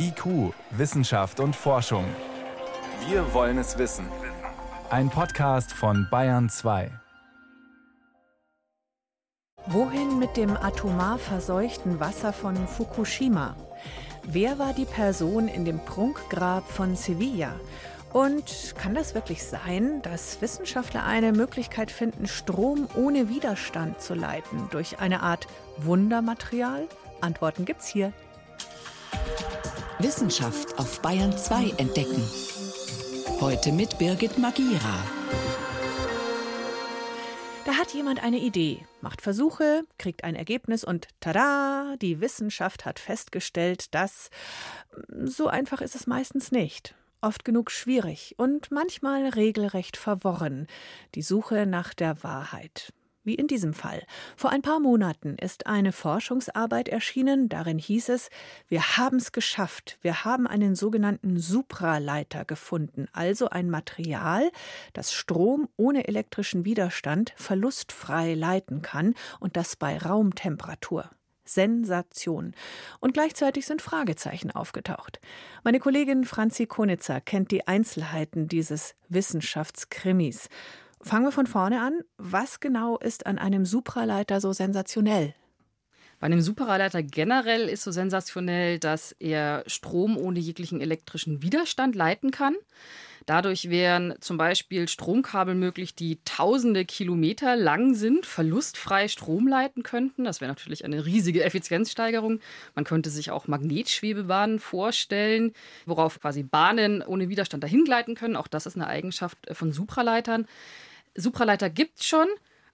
IQ, Wissenschaft und Forschung. Wir wollen es wissen. Ein Podcast von Bayern 2. Wohin mit dem atomar verseuchten Wasser von Fukushima? Wer war die Person in dem Prunkgrab von Sevilla? Und kann das wirklich sein, dass Wissenschaftler eine Möglichkeit finden, Strom ohne Widerstand zu leiten durch eine Art Wundermaterial? Antworten gibt's hier. Wissenschaft auf Bayern 2 entdecken. Heute mit Birgit Magira. Da hat jemand eine Idee, macht Versuche, kriegt ein Ergebnis und tada, die Wissenschaft hat festgestellt, dass so einfach ist es meistens nicht. Oft genug schwierig und manchmal regelrecht verworren. Die Suche nach der Wahrheit wie in diesem Fall. Vor ein paar Monaten ist eine Forschungsarbeit erschienen, darin hieß es, wir haben es geschafft, wir haben einen sogenannten Supraleiter gefunden, also ein Material, das Strom ohne elektrischen Widerstand verlustfrei leiten kann und das bei Raumtemperatur. Sensation. Und gleichzeitig sind Fragezeichen aufgetaucht. Meine Kollegin Franzi Konitzer kennt die Einzelheiten dieses Wissenschaftskrimis. Fangen wir von vorne an. Was genau ist an einem Supraleiter so sensationell? Bei einem Supraleiter generell ist so sensationell, dass er Strom ohne jeglichen elektrischen Widerstand leiten kann. Dadurch wären zum Beispiel Stromkabel möglich, die tausende Kilometer lang sind, verlustfrei Strom leiten könnten. Das wäre natürlich eine riesige Effizienzsteigerung. Man könnte sich auch Magnetschwebebahnen vorstellen, worauf quasi Bahnen ohne Widerstand dahin gleiten können. Auch das ist eine Eigenschaft von Supraleitern. Supraleiter gibt es schon,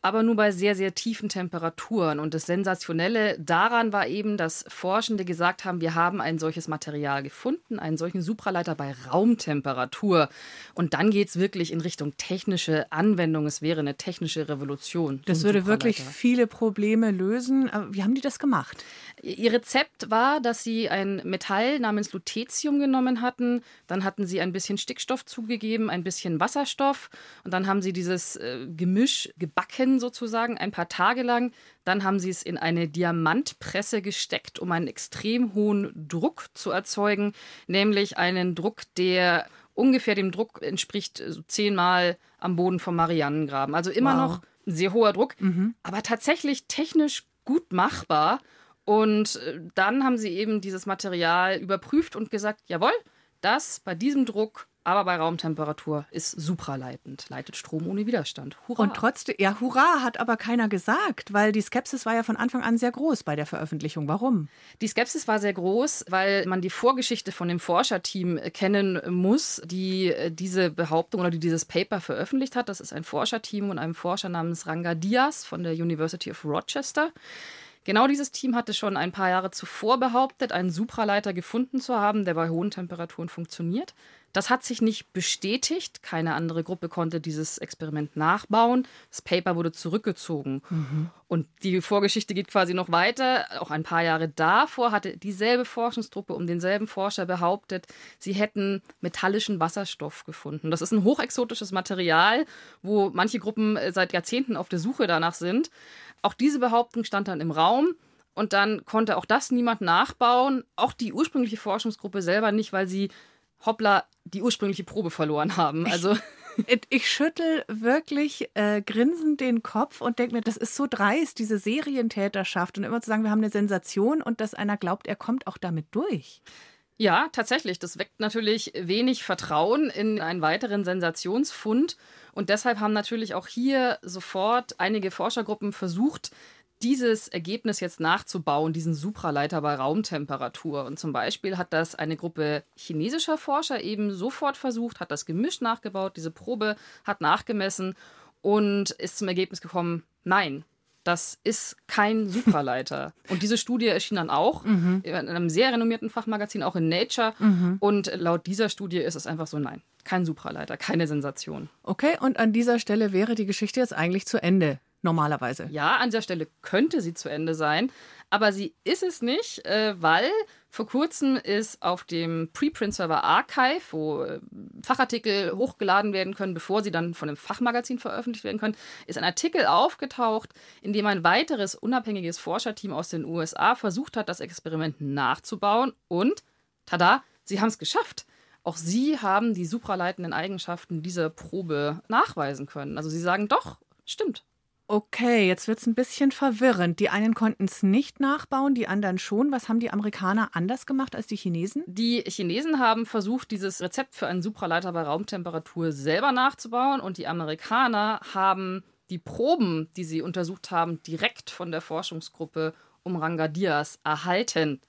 aber nur bei sehr, sehr tiefen Temperaturen. Und das Sensationelle daran war eben, dass Forschende gesagt haben, wir haben ein solches Material gefunden, einen solchen Supraleiter bei Raumtemperatur. Und dann geht es wirklich in Richtung technische Anwendung. Es wäre eine technische Revolution. Das würde wirklich viele Probleme lösen. wie haben die das gemacht? Ihr Rezept war, dass sie ein Metall namens Lutetium genommen hatten. Dann hatten sie ein bisschen Stickstoff zugegeben, ein bisschen Wasserstoff. Und dann haben sie dieses äh, Gemisch gebacken sozusagen ein paar Tage lang. Dann haben sie es in eine Diamantpresse gesteckt, um einen extrem hohen Druck zu erzeugen. Nämlich einen Druck, der ungefähr dem Druck entspricht, so zehnmal am Boden vom Marianengraben. Also immer wow. noch ein sehr hoher Druck, mhm. aber tatsächlich technisch gut machbar. Und äh, dann haben sie eben dieses Material überprüft und gesagt, jawohl, das bei diesem Druck aber bei Raumtemperatur ist supraleitend, leitet Strom ohne Widerstand. Hurra. Und trotzdem, ja, hurra, hat aber keiner gesagt, weil die Skepsis war ja von Anfang an sehr groß bei der Veröffentlichung. Warum? Die Skepsis war sehr groß, weil man die Vorgeschichte von dem Forscherteam kennen muss, die äh, diese Behauptung oder die dieses Paper veröffentlicht hat. Das ist ein Forscherteam und einem Forscher namens Ranga Diaz von der University of Rochester. Genau dieses Team hatte schon ein paar Jahre zuvor behauptet, einen Supraleiter gefunden zu haben, der bei hohen Temperaturen funktioniert. Das hat sich nicht bestätigt. Keine andere Gruppe konnte dieses Experiment nachbauen. Das Paper wurde zurückgezogen. Mhm. Und die Vorgeschichte geht quasi noch weiter. Auch ein paar Jahre davor hatte dieselbe Forschungsgruppe um denselben Forscher behauptet, sie hätten metallischen Wasserstoff gefunden. Das ist ein hochexotisches Material, wo manche Gruppen seit Jahrzehnten auf der Suche danach sind. Auch diese Behauptung stand dann im Raum. Und dann konnte auch das niemand nachbauen, auch die ursprüngliche Forschungsgruppe selber nicht, weil sie hoppla die ursprüngliche Probe verloren haben. Also ich, schüttel wirklich äh, grinsend den Kopf und denke mir, das ist so dreist, diese Serientäterschaft und immer zu sagen, wir haben eine Sensation und dass einer glaubt, er kommt auch damit durch. Ja, tatsächlich. Das weckt natürlich wenig Vertrauen in einen weiteren Sensationsfund. Und deshalb haben natürlich auch hier sofort einige Forschergruppen versucht, dieses Ergebnis jetzt nachzubauen, diesen Supraleiter bei Raumtemperatur. Und zum Beispiel hat das eine Gruppe chinesischer Forscher eben sofort versucht, hat das Gemisch nachgebaut, diese Probe hat nachgemessen und ist zum Ergebnis gekommen, nein, das ist kein Supraleiter. und diese Studie erschien dann auch mhm. in einem sehr renommierten Fachmagazin, auch in Nature. Mhm. Und laut dieser Studie ist es einfach so, nein, kein Supraleiter, keine Sensation. Okay, und an dieser Stelle wäre die Geschichte jetzt eigentlich zu Ende normalerweise. Ja, an dieser Stelle könnte sie zu Ende sein, aber sie ist es nicht, äh, weil vor kurzem ist auf dem Preprint-Server Archive, wo äh, Fachartikel hochgeladen werden können, bevor sie dann von einem Fachmagazin veröffentlicht werden können, ist ein Artikel aufgetaucht, in dem ein weiteres unabhängiges Forscherteam aus den USA versucht hat, das Experiment nachzubauen und tada, sie haben es geschafft. Auch sie haben die supraleitenden Eigenschaften dieser Probe nachweisen können. Also sie sagen doch, stimmt. Okay, jetzt wird es ein bisschen verwirrend. Die einen konnten es nicht nachbauen, die anderen schon. Was haben die Amerikaner anders gemacht als die Chinesen? Die Chinesen haben versucht, dieses Rezept für einen Supraleiter bei Raumtemperatur selber nachzubauen und die Amerikaner haben die Proben, die sie untersucht haben, direkt von der Forschungsgruppe um Rangadias erhalten.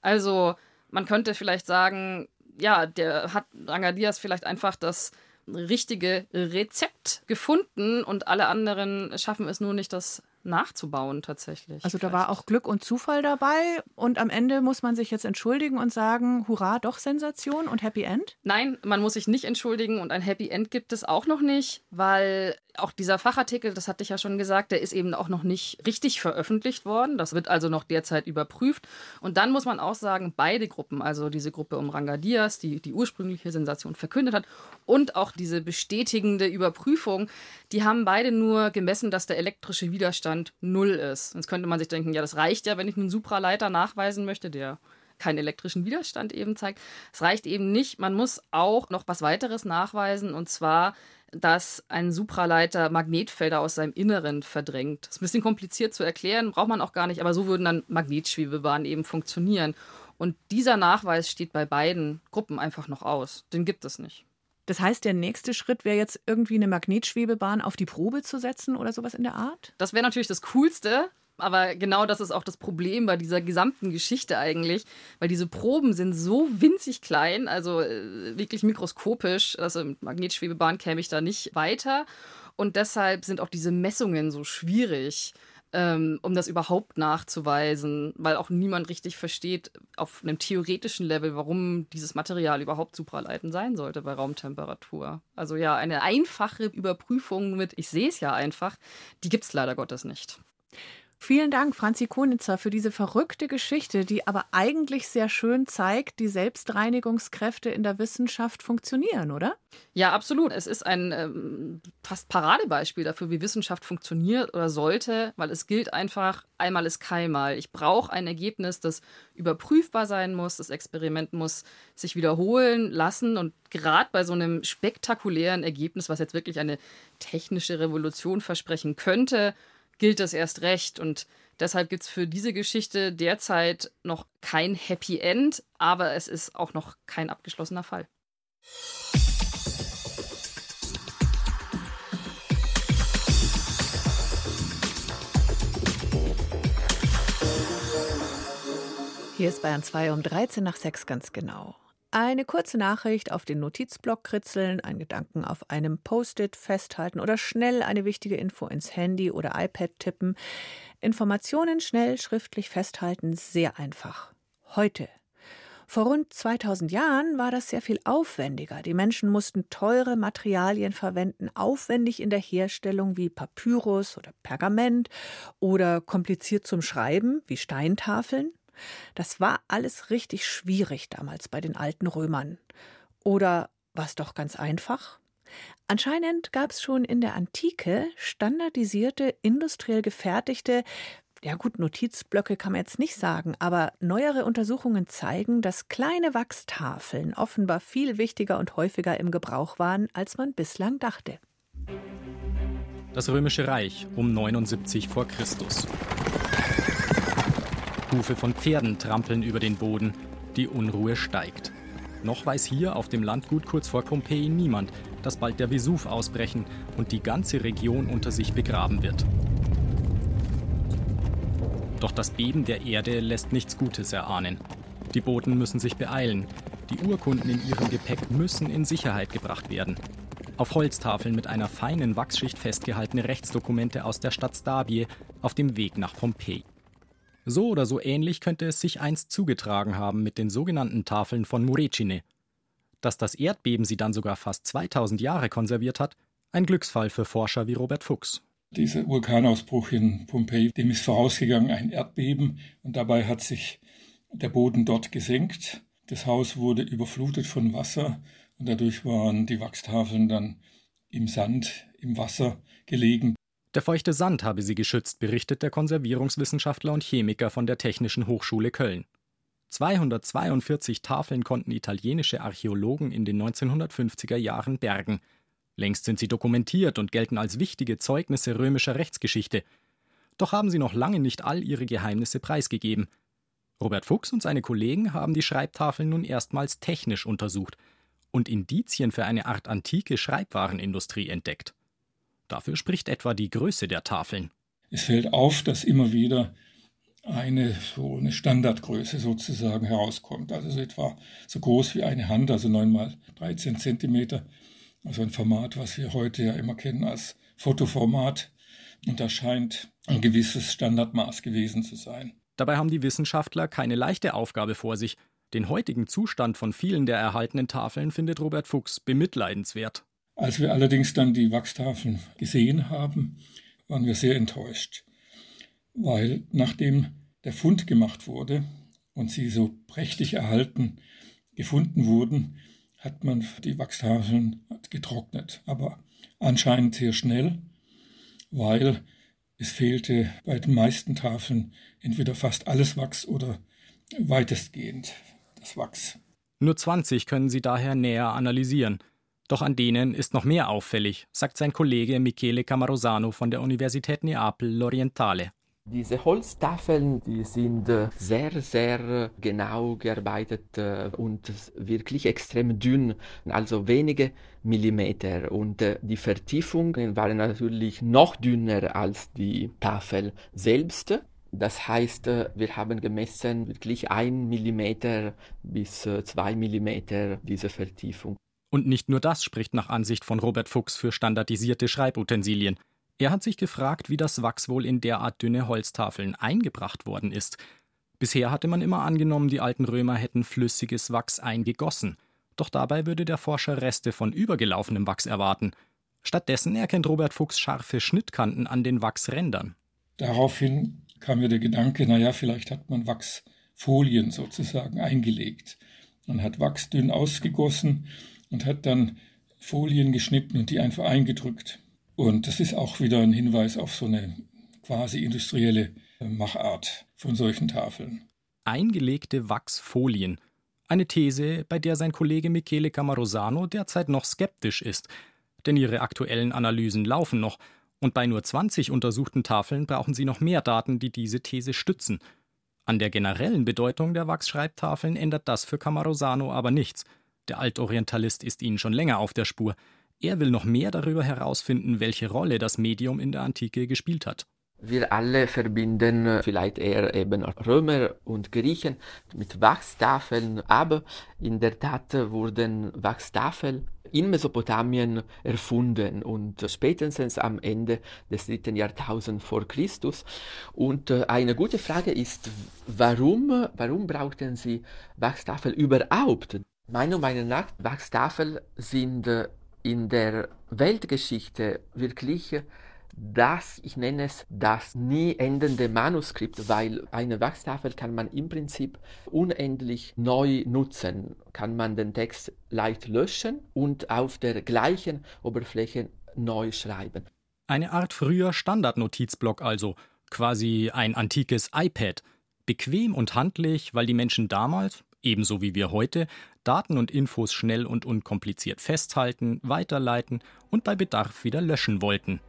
Also man könnte vielleicht sagen, ja, der hat Rangadias vielleicht einfach das richtige Rezept gefunden und alle anderen schaffen es nur nicht, das nachzubauen tatsächlich. Also da war auch Glück und Zufall dabei und am Ende muss man sich jetzt entschuldigen und sagen, hurra, doch Sensation und Happy End? Nein, man muss sich nicht entschuldigen und ein Happy End gibt es auch noch nicht, weil auch dieser Fachartikel, das hatte ich ja schon gesagt, der ist eben auch noch nicht richtig veröffentlicht worden. Das wird also noch derzeit überprüft. Und dann muss man auch sagen, beide Gruppen, also diese Gruppe um Ranga Diaz, die die ursprüngliche Sensation verkündet hat, und auch diese bestätigende Überprüfung, die haben beide nur gemessen, dass der elektrische Widerstand null ist. Jetzt könnte man sich denken, ja, das reicht ja, wenn ich einen Supraleiter nachweisen möchte, der keinen elektrischen Widerstand eben zeigt. Es reicht eben nicht. Man muss auch noch was weiteres nachweisen, und zwar, dass ein Supraleiter Magnetfelder aus seinem Inneren verdrängt. Das ist ein bisschen kompliziert zu erklären, braucht man auch gar nicht, aber so würden dann Magnetschwebebahnen eben funktionieren. Und dieser Nachweis steht bei beiden Gruppen einfach noch aus. Den gibt es nicht. Das heißt, der nächste Schritt wäre jetzt irgendwie eine Magnetschwebebahn auf die Probe zu setzen oder sowas in der Art? Das wäre natürlich das Coolste, aber genau das ist auch das Problem bei dieser gesamten Geschichte eigentlich, weil diese Proben sind so winzig klein, also äh, wirklich mikroskopisch. Also mit Magnetschwebebahn käme ich da nicht weiter. Und deshalb sind auch diese Messungen so schwierig ähm, um das überhaupt nachzuweisen, weil auch niemand richtig versteht auf einem theoretischen Level, warum dieses Material überhaupt supraleitend sein sollte bei Raumtemperatur. Also ja, eine einfache Überprüfung mit, ich sehe es ja einfach, die gibt es leider Gottes nicht. Vielen Dank, Franzi Konitzer, für diese verrückte Geschichte, die aber eigentlich sehr schön zeigt, die Selbstreinigungskräfte in der Wissenschaft funktionieren, oder? Ja, absolut. Es ist ein ähm, fast Paradebeispiel dafür, wie Wissenschaft funktioniert oder sollte, weil es gilt einfach, einmal ist keinmal. Ich brauche ein Ergebnis, das überprüfbar sein muss. Das Experiment muss sich wiederholen lassen. Und gerade bei so einem spektakulären Ergebnis, was jetzt wirklich eine technische Revolution versprechen könnte, gilt das erst recht. Und deshalb gibt es für diese Geschichte derzeit noch kein Happy End, aber es ist auch noch kein abgeschlossener Fall. Hier ist Bayern 2 um 13 nach 6 ganz genau. Eine kurze Nachricht auf den Notizblock kritzeln, einen Gedanken auf einem Post-it festhalten oder schnell eine wichtige Info ins Handy oder iPad tippen. Informationen schnell schriftlich festhalten, sehr einfach. Heute. Vor rund 2000 Jahren war das sehr viel aufwendiger. Die Menschen mussten teure Materialien verwenden, aufwendig in der Herstellung wie Papyrus oder Pergament oder kompliziert zum Schreiben wie Steintafeln. Das war alles richtig schwierig damals bei den alten Römern. Oder war es doch ganz einfach? Anscheinend gab es schon in der Antike standardisierte, industriell gefertigte, ja gut, Notizblöcke kann man jetzt nicht sagen, aber neuere Untersuchungen zeigen, dass kleine Wachstafeln offenbar viel wichtiger und häufiger im Gebrauch waren, als man bislang dachte. Das Römische Reich um 79 vor Christus. Hufe von Pferden trampeln über den Boden. Die Unruhe steigt. Noch weiß hier auf dem Landgut kurz vor Pompeji niemand, dass bald der Vesuv ausbrechen und die ganze Region unter sich begraben wird. Doch das Beben der Erde lässt nichts Gutes erahnen. Die Boten müssen sich beeilen. Die Urkunden in ihrem Gepäck müssen in Sicherheit gebracht werden. Auf Holztafeln mit einer feinen Wachsschicht festgehaltene Rechtsdokumente aus der Stadt Stabie auf dem Weg nach Pompeji. So oder so ähnlich könnte es sich einst zugetragen haben mit den sogenannten Tafeln von Murecine. Dass das Erdbeben sie dann sogar fast 2000 Jahre konserviert hat, ein Glücksfall für Forscher wie Robert Fuchs. Dieser Vulkanausbruch in Pompeji, dem ist vorausgegangen ein Erdbeben und dabei hat sich der Boden dort gesenkt. Das Haus wurde überflutet von Wasser und dadurch waren die Wachstafeln dann im Sand, im Wasser gelegen. Der feuchte Sand habe sie geschützt, berichtet der Konservierungswissenschaftler und Chemiker von der Technischen Hochschule Köln. 242 Tafeln konnten italienische Archäologen in den 1950er Jahren bergen. Längst sind sie dokumentiert und gelten als wichtige Zeugnisse römischer Rechtsgeschichte. Doch haben sie noch lange nicht all ihre Geheimnisse preisgegeben. Robert Fuchs und seine Kollegen haben die Schreibtafeln nun erstmals technisch untersucht und Indizien für eine Art antike Schreibwarenindustrie entdeckt. Dafür spricht etwa die Größe der Tafeln. Es fällt auf, dass immer wieder eine so eine Standardgröße sozusagen herauskommt. Also so etwa so groß wie eine Hand, also 9 mal 13 Zentimeter. Also ein Format, was wir heute ja immer kennen als Fotoformat. Und das scheint ein gewisses Standardmaß gewesen zu sein. Dabei haben die Wissenschaftler keine leichte Aufgabe vor sich. Den heutigen Zustand von vielen der erhaltenen Tafeln findet Robert Fuchs bemitleidenswert. Als wir allerdings dann die Wachstafeln gesehen haben, waren wir sehr enttäuscht weil nachdem der Fund gemacht wurde und sie so prächtig erhalten gefunden wurden, hat man die Wachstafeln getrocknet, aber anscheinend sehr schnell, weil es fehlte bei den meisten Tafeln entweder fast alles Wachs oder weitestgehend das Wachs. Nur 20 können Sie daher näher analysieren. Doch an denen ist noch mehr auffällig, sagt sein Kollege Michele Camarosano von der Universität Neapel L'Orientale. Diese Holztafeln, die sind äh, sehr, sehr äh, genau gearbeitet äh, und wirklich extrem dünn, also wenige Millimeter. Und die Vertiefungen waren natürlich noch dünner als die Tafel selbst. Das heißt, wir haben gemessen wirklich ein Millimeter bis zwei Millimeter diese Vertiefung. Und nicht nur das spricht nach Ansicht von Robert Fuchs für standardisierte Schreibutensilien. Er hat sich gefragt, wie das Wachs wohl in derart dünne Holztafeln eingebracht worden ist. Bisher hatte man immer angenommen, die alten Römer hätten flüssiges Wachs eingegossen. Doch dabei würde der Forscher Reste von übergelaufenem Wachs erwarten. Stattdessen erkennt Robert Fuchs scharfe Schnittkanten an den Wachsrändern. Daraufhin kam mir der Gedanke, naja, vielleicht hat man Wachsfolien sozusagen eingelegt. Man hat Wachs dünn ausgegossen und hat dann Folien geschnitten und die einfach eingedrückt. Und das ist auch wieder ein Hinweis auf so eine quasi industrielle äh, Machart von solchen Tafeln. Eingelegte Wachsfolien. Eine These, bei der sein Kollege Michele Camarosano derzeit noch skeptisch ist. Denn ihre aktuellen Analysen laufen noch. Und bei nur 20 untersuchten Tafeln brauchen sie noch mehr Daten, die diese These stützen. An der generellen Bedeutung der Wachsschreibtafeln ändert das für Camarosano aber nichts. Der Altorientalist ist ihnen schon länger auf der Spur. Er will noch mehr darüber herausfinden, welche Rolle das Medium in der Antike gespielt hat. Wir alle verbinden vielleicht eher eben Römer und Griechen mit Wachstafeln, aber in der Tat wurden Wachstafeln in Mesopotamien erfunden und spätestens am Ende des dritten Jahrtausends vor Christus. Und äh, eine gute Frage ist, warum, warum brauchten sie Wachstafeln überhaupt? Meiner Meinung nach, Wachstafeln sind äh, in der Weltgeschichte wirklich das, ich nenne es das nie endende Manuskript, weil eine Wachstafel kann man im Prinzip unendlich neu nutzen. Kann man den Text leicht löschen und auf der gleichen Oberfläche neu schreiben. Eine Art früher Standardnotizblock also, quasi ein antikes iPad. Bequem und handlich, weil die Menschen damals, ebenso wie wir heute, Daten und Infos schnell und unkompliziert festhalten, weiterleiten und bei Bedarf wieder löschen wollten.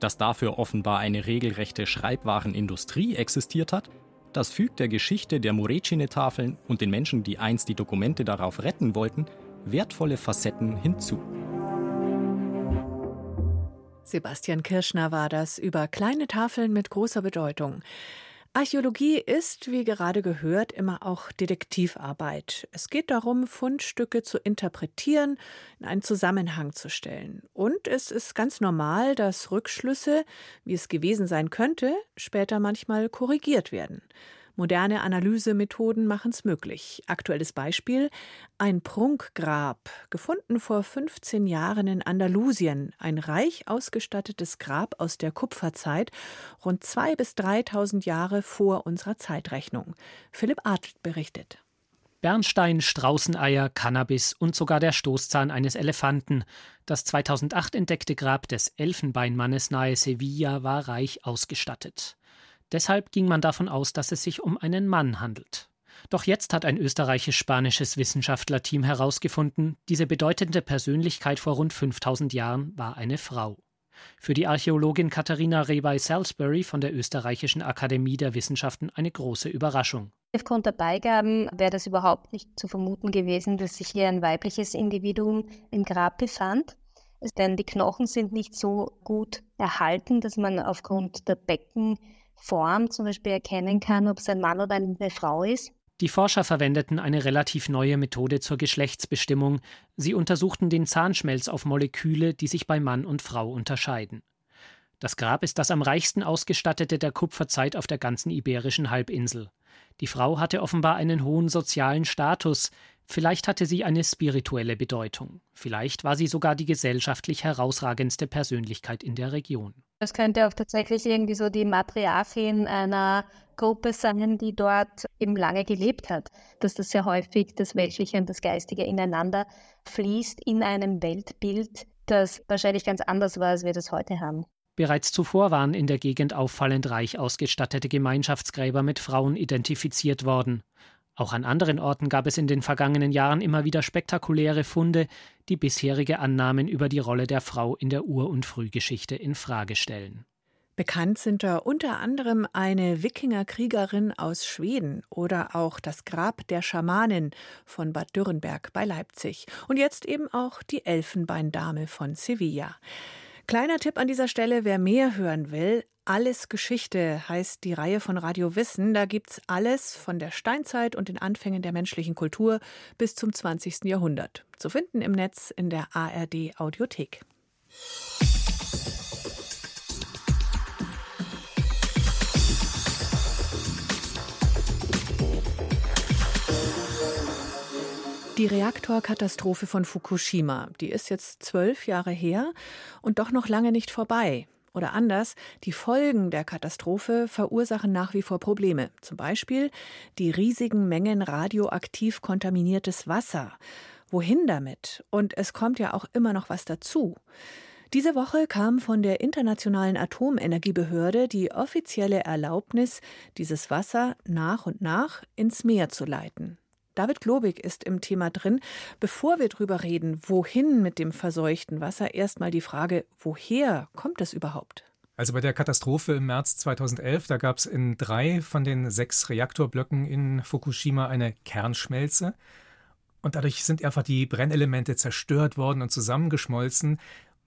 Dass dafür offenbar eine regelrechte Schreibwarenindustrie existiert hat, das fügt der Geschichte der Murecine-Tafeln und den Menschen, die einst die Dokumente darauf retten wollten, wertvolle Facetten hinzu. Sebastian Kirschner war das über kleine Tafeln mit großer Bedeutung. Archäologie ist, wie gerade gehört, immer auch Detektivarbeit. Es geht darum, Fundstücke zu interpretieren, in einen Zusammenhang zu stellen. Und es ist ganz normal, dass Rückschlüsse, wie es gewesen sein könnte, später manchmal korrigiert werden. Moderne Analysemethoden machen es möglich. Aktuelles Beispiel: ein Prunkgrab, gefunden vor 15 Jahren in Andalusien. Ein reich ausgestattetes Grab aus der Kupferzeit, rund 2.000 bis 3.000 Jahre vor unserer Zeitrechnung. Philipp Adelt berichtet. Bernstein, Straußeneier, Cannabis und sogar der Stoßzahn eines Elefanten. Das 2008 entdeckte Grab des Elfenbeinmannes nahe Sevilla war reich ausgestattet. Deshalb ging man davon aus, dass es sich um einen Mann handelt. Doch jetzt hat ein österreichisch-spanisches Wissenschaftlerteam herausgefunden, diese bedeutende Persönlichkeit vor rund 5000 Jahren war eine Frau. Für die Archäologin Katharina Rebay-Salisbury von der Österreichischen Akademie der Wissenschaften eine große Überraschung. Aufgrund der Beigaben wäre das überhaupt nicht zu vermuten gewesen, dass sich hier ein weibliches Individuum im Grab befand. Denn die Knochen sind nicht so gut erhalten, dass man aufgrund der Beckenform zum Beispiel erkennen kann, ob es ein Mann oder eine Frau ist. Die Forscher verwendeten eine relativ neue Methode zur Geschlechtsbestimmung. Sie untersuchten den Zahnschmelz auf Moleküle, die sich bei Mann und Frau unterscheiden. Das Grab ist das am reichsten ausgestattete der Kupferzeit auf der ganzen iberischen Halbinsel. Die Frau hatte offenbar einen hohen sozialen Status, vielleicht hatte sie eine spirituelle Bedeutung, vielleicht war sie sogar die gesellschaftlich herausragendste Persönlichkeit in der Region. Das könnte auch tatsächlich irgendwie so die Matriarchin einer Gruppe sein, die dort eben lange gelebt hat. Dass das sehr häufig das Weltliche und das Geistige ineinander fließt in einem Weltbild, das wahrscheinlich ganz anders war, als wir das heute haben. Bereits zuvor waren in der Gegend auffallend reich ausgestattete Gemeinschaftsgräber mit Frauen identifiziert worden. Auch an anderen Orten gab es in den vergangenen Jahren immer wieder spektakuläre Funde, die bisherige Annahmen über die Rolle der Frau in der Ur- und Frühgeschichte in Frage stellen. Bekannt sind da unter anderem eine Wikingerkriegerin aus Schweden oder auch das Grab der Schamanin von Bad Dürrenberg bei Leipzig und jetzt eben auch die Elfenbeindame von Sevilla. Kleiner Tipp an dieser Stelle, wer mehr hören will, alles Geschichte heißt die Reihe von Radio Wissen. Da gibt's alles von der Steinzeit und den Anfängen der menschlichen Kultur bis zum 20. Jahrhundert. Zu finden im Netz in der ARD Audiothek. Die Reaktorkatastrophe von Fukushima, die ist jetzt zwölf Jahre her und doch noch lange nicht vorbei. Oder anders, die Folgen der Katastrophe verursachen nach wie vor Probleme. Zum Beispiel die riesigen Mengen radioaktiv kontaminiertes Wasser. Wohin damit? Und es kommt ja auch immer noch was dazu. Diese Woche kam von der Internationalen Atomenergiebehörde die offizielle Erlaubnis, dieses Wasser nach und nach ins Meer zu leiten. David Globig ist im Thema drin. Bevor wir drüber reden, wohin mit dem verseuchten Wasser, erstmal die Frage, woher kommt es überhaupt? Also bei der Katastrophe im März 2011, da gab es in drei von den sechs Reaktorblöcken in Fukushima eine Kernschmelze. Und dadurch sind einfach die Brennelemente zerstört worden und zusammengeschmolzen.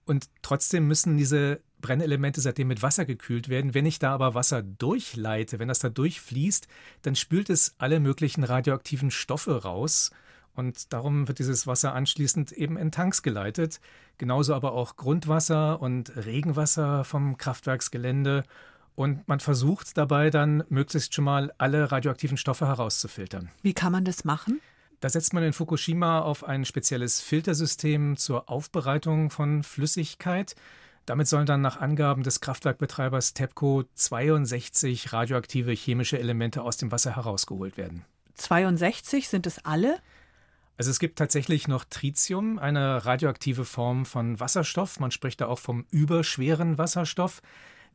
Und trotzdem müssen diese Brennelemente seitdem mit Wasser gekühlt werden. Wenn ich da aber Wasser durchleite, wenn das da durchfließt, dann spült es alle möglichen radioaktiven Stoffe raus. Und darum wird dieses Wasser anschließend eben in Tanks geleitet. Genauso aber auch Grundwasser und Regenwasser vom Kraftwerksgelände. Und man versucht dabei dann möglichst schon mal alle radioaktiven Stoffe herauszufiltern. Wie kann man das machen? Da setzt man in Fukushima auf ein spezielles Filtersystem zur Aufbereitung von Flüssigkeit. Damit sollen dann nach Angaben des Kraftwerkbetreibers TEPCO 62 radioaktive chemische Elemente aus dem Wasser herausgeholt werden. 62 sind es alle? Also es gibt tatsächlich noch Tritium, eine radioaktive Form von Wasserstoff. Man spricht da auch vom überschweren Wasserstoff.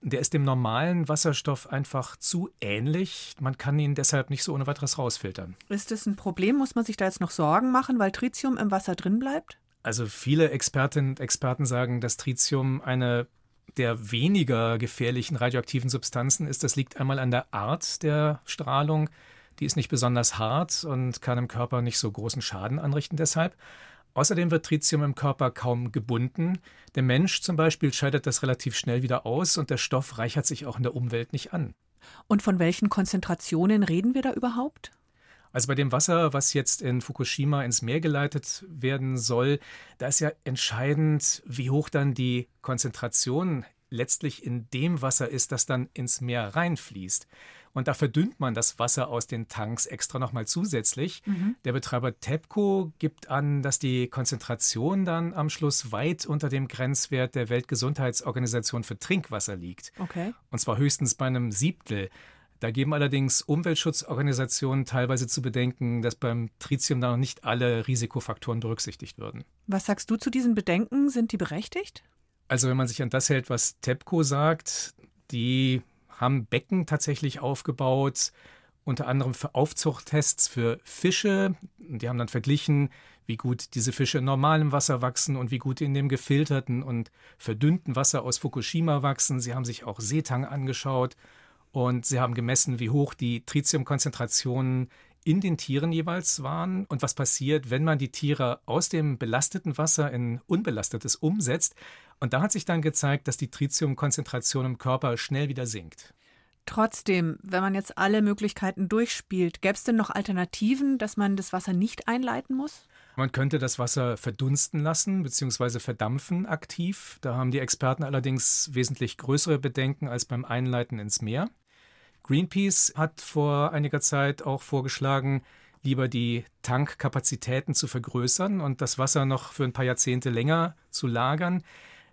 Der ist dem normalen Wasserstoff einfach zu ähnlich. Man kann ihn deshalb nicht so ohne weiteres rausfiltern. Ist das ein Problem? Muss man sich da jetzt noch Sorgen machen, weil Tritium im Wasser drin bleibt? Also viele Expertinnen und Experten sagen, dass Tritium eine der weniger gefährlichen radioaktiven Substanzen ist. Das liegt einmal an der Art der Strahlung. Die ist nicht besonders hart und kann im Körper nicht so großen Schaden anrichten deshalb. Außerdem wird Tritium im Körper kaum gebunden. Der Mensch zum Beispiel scheidet das relativ schnell wieder aus und der Stoff reichert sich auch in der Umwelt nicht an. Und von welchen Konzentrationen reden wir da überhaupt? Also bei dem Wasser, was jetzt in Fukushima ins Meer geleitet werden soll, da ist ja entscheidend, wie hoch dann die Konzentration letztlich in dem Wasser ist, das dann ins Meer reinfließt. Und da verdünnt man das Wasser aus den Tanks extra nochmal zusätzlich. Mhm. Der Betreiber TEPCO gibt an, dass die Konzentration dann am Schluss weit unter dem Grenzwert der Weltgesundheitsorganisation für Trinkwasser liegt. Okay. Und zwar höchstens bei einem Siebtel. Da geben allerdings Umweltschutzorganisationen teilweise zu bedenken, dass beim Tritium da noch nicht alle Risikofaktoren berücksichtigt würden. Was sagst du zu diesen Bedenken? Sind die berechtigt? Also wenn man sich an das hält, was TEPCO sagt, die haben Becken tatsächlich aufgebaut, unter anderem für Aufzuchttests für Fische. Die haben dann verglichen, wie gut diese Fische in normalem Wasser wachsen und wie gut in dem gefilterten und verdünnten Wasser aus Fukushima wachsen. Sie haben sich auch Seetang angeschaut und sie haben gemessen, wie hoch die Tritiumkonzentrationen in den Tieren jeweils waren und was passiert, wenn man die Tiere aus dem belasteten Wasser in unbelastetes umsetzt. Und da hat sich dann gezeigt, dass die Tritiumkonzentration im Körper schnell wieder sinkt. Trotzdem, wenn man jetzt alle Möglichkeiten durchspielt, gäbe es denn noch Alternativen, dass man das Wasser nicht einleiten muss? Man könnte das Wasser verdunsten lassen bzw. verdampfen aktiv. Da haben die Experten allerdings wesentlich größere Bedenken als beim Einleiten ins Meer. Greenpeace hat vor einiger Zeit auch vorgeschlagen, lieber die Tankkapazitäten zu vergrößern und das Wasser noch für ein paar Jahrzehnte länger zu lagern.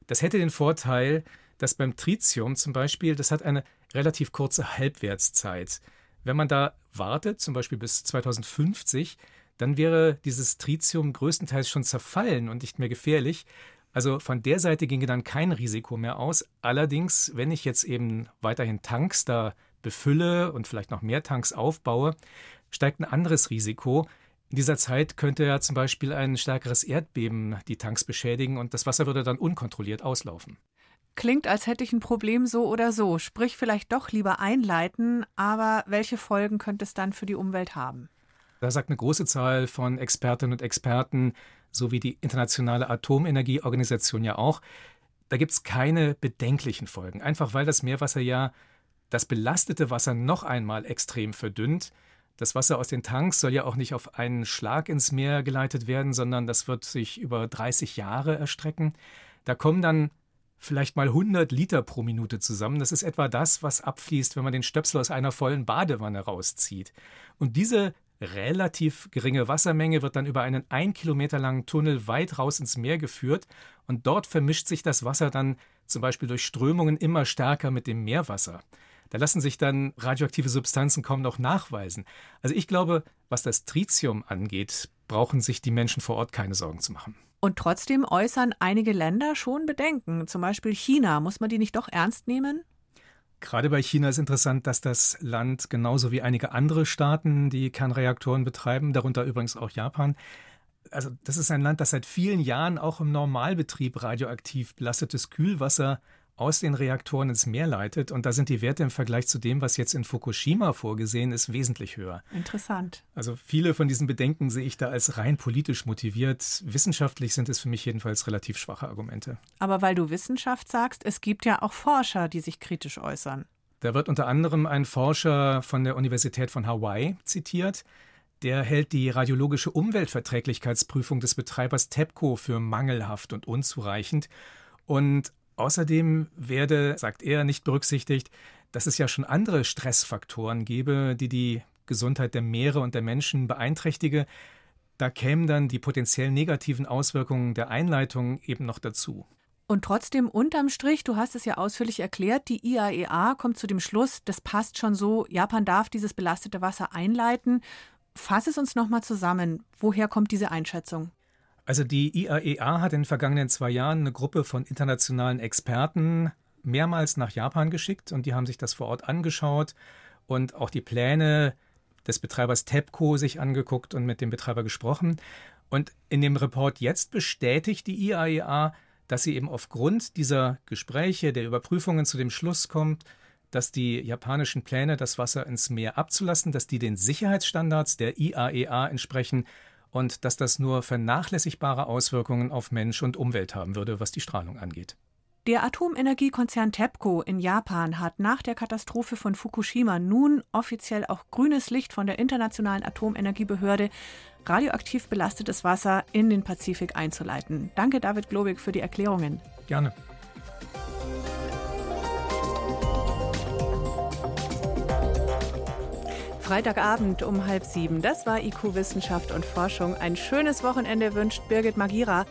Das hätte den Vorteil, dass beim Tritium zum Beispiel, das hat eine relativ kurze Halbwertszeit. Wenn man da wartet, zum Beispiel bis 2050, dann wäre dieses Tritium größtenteils schon zerfallen und nicht mehr gefährlich. Also von der Seite ginge dann kein Risiko mehr aus. Allerdings, wenn ich jetzt eben weiterhin Tanks da befülle und vielleicht noch mehr Tanks aufbaue, steigt ein anderes Risiko. In dieser Zeit könnte ja zum Beispiel ein stärkeres Erdbeben die Tanks beschädigen und das Wasser würde dann unkontrolliert auslaufen. Klingt, als hätte ich ein Problem so oder so. Sprich, vielleicht doch lieber einleiten, aber welche Folgen könnte es dann für die Umwelt haben? Da sagt eine große Zahl von Expertinnen und Experten, so wie die Internationale Atomenergieorganisation ja auch, da gibt es keine bedenklichen Folgen. Einfach weil das Meerwasser ja das belastete Wasser noch einmal extrem verdünnt. Das Wasser aus den Tanks soll ja auch nicht auf einen Schlag ins Meer geleitet werden, sondern das wird sich über 30 Jahre erstrecken. Da kommen dann vielleicht mal 100 Liter pro Minute zusammen. Das ist etwa das, was abfließt, wenn man den Stöpsel aus einer vollen Badewanne rauszieht. Und diese relativ geringe Wassermenge wird dann über einen ein Kilometer langen Tunnel weit raus ins Meer geführt und dort vermischt sich das Wasser dann zum Beispiel durch Strömungen immer stärker mit dem Meerwasser. Da lassen sich dann radioaktive Substanzen kaum noch nachweisen. Also ich glaube, was das Tritium angeht, brauchen sich die Menschen vor Ort keine Sorgen zu machen. Und trotzdem äußern einige Länder schon Bedenken. Zum Beispiel China. Muss man die nicht doch ernst nehmen? Gerade bei China ist interessant, dass das Land genauso wie einige andere Staaten, die Kernreaktoren betreiben, darunter übrigens auch Japan, also das ist ein Land, das seit vielen Jahren auch im Normalbetrieb radioaktiv belastetes Kühlwasser aus den Reaktoren ins Meer leitet. Und da sind die Werte im Vergleich zu dem, was jetzt in Fukushima vorgesehen ist, wesentlich höher. Interessant. Also viele von diesen Bedenken sehe ich da als rein politisch motiviert. Wissenschaftlich sind es für mich jedenfalls relativ schwache Argumente. Aber weil du Wissenschaft sagst, es gibt ja auch Forscher, die sich kritisch äußern. Da wird unter anderem ein Forscher von der Universität von Hawaii zitiert. Der hält die radiologische Umweltverträglichkeitsprüfung des Betreibers TEPCO für mangelhaft und unzureichend. Und Außerdem werde, sagt er, nicht berücksichtigt, dass es ja schon andere Stressfaktoren gebe, die die Gesundheit der Meere und der Menschen beeinträchtige. Da kämen dann die potenziell negativen Auswirkungen der Einleitung eben noch dazu. Und trotzdem unterm Strich, du hast es ja ausführlich erklärt, die IAEA e kommt zu dem Schluss, das passt schon so, Japan darf dieses belastete Wasser einleiten. Fass es uns nochmal zusammen. Woher kommt diese Einschätzung? Also die IAEA e hat in den vergangenen zwei Jahren eine Gruppe von internationalen Experten mehrmals nach Japan geschickt und die haben sich das vor Ort angeschaut und auch die Pläne des Betreibers TEPCO sich angeguckt und mit dem Betreiber gesprochen. Und in dem Report jetzt bestätigt die IAEA, e dass sie eben aufgrund dieser Gespräche, der Überprüfungen zu dem Schluss kommt, dass die japanischen Pläne, das Wasser ins Meer abzulassen, dass die den Sicherheitsstandards der IAEA e entsprechen und dass das nur vernachlässigbare Auswirkungen auf Mensch und Umwelt haben würde, was die Strahlung angeht. Der Atomenergiekonzern TEPCO in Japan hat nach der Katastrophe von Fukushima nun offiziell auch grünes Licht von der Internationalen Atomenergiebehörde, radioaktiv belastetes Wasser in den Pazifik einzuleiten. Danke, David Globig, für die Erklärungen. Gerne. Freitagabend um halb sieben. Das war IQ Wissenschaft und Forschung. Ein schönes Wochenende wünscht Birgit Magira.